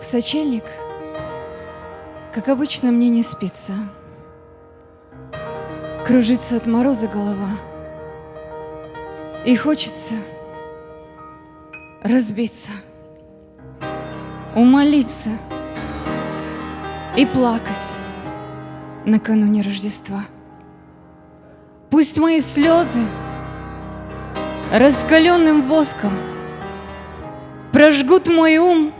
В сочельник, как обычно, мне не спится. Кружится от мороза голова. И хочется разбиться, умолиться и плакать накануне Рождества. Пусть мои слезы раскаленным воском прожгут мой ум,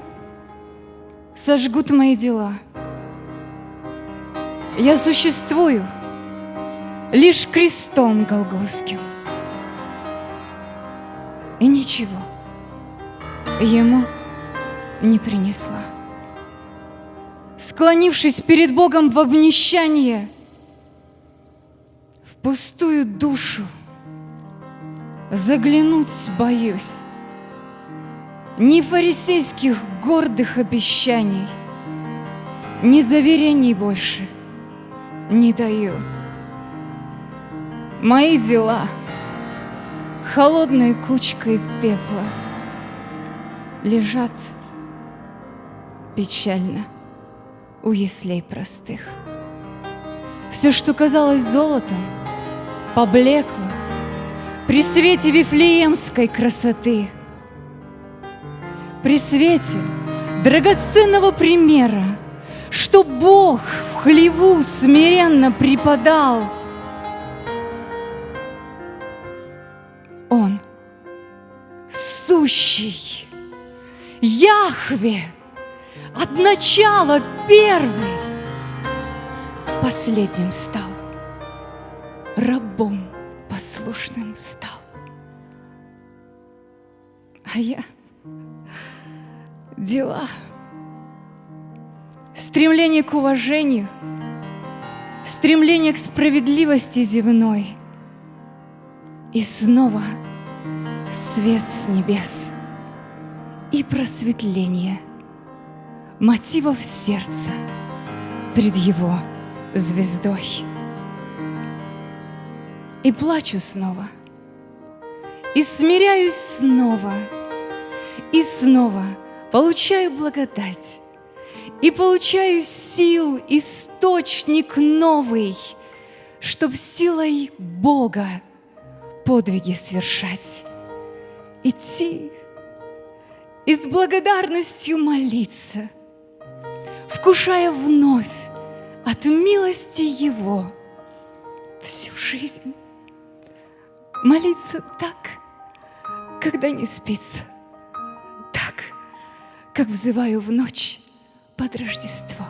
сожгут мои дела. Я существую лишь крестом Голгофским. И ничего ему не принесла. Склонившись перед Богом в обнищание, в пустую душу заглянуть боюсь. Ни фарисейских гордых обещаний, Ни заверений больше не даю. Мои дела холодной кучкой пепла Лежат печально у яслей простых. Все, что казалось золотом, поблекло При свете вифлеемской красоты — при свете драгоценного примера, Что Бог в хлеву смиренно преподал. Он сущий, Яхве, от начала первый, Последним стал, рабом послушным стал. А я дела, стремление к уважению, стремление к справедливости земной. И снова свет с небес. И просветление мотивов сердца пред его звездой. И плачу снова, и смиряюсь снова, и снова – получаю благодать и получаю сил, источник новый, чтоб силой Бога подвиги совершать, идти и с благодарностью молиться, вкушая вновь от милости Его всю жизнь. Молиться так, когда не спится – как взываю в ночь под Рождество.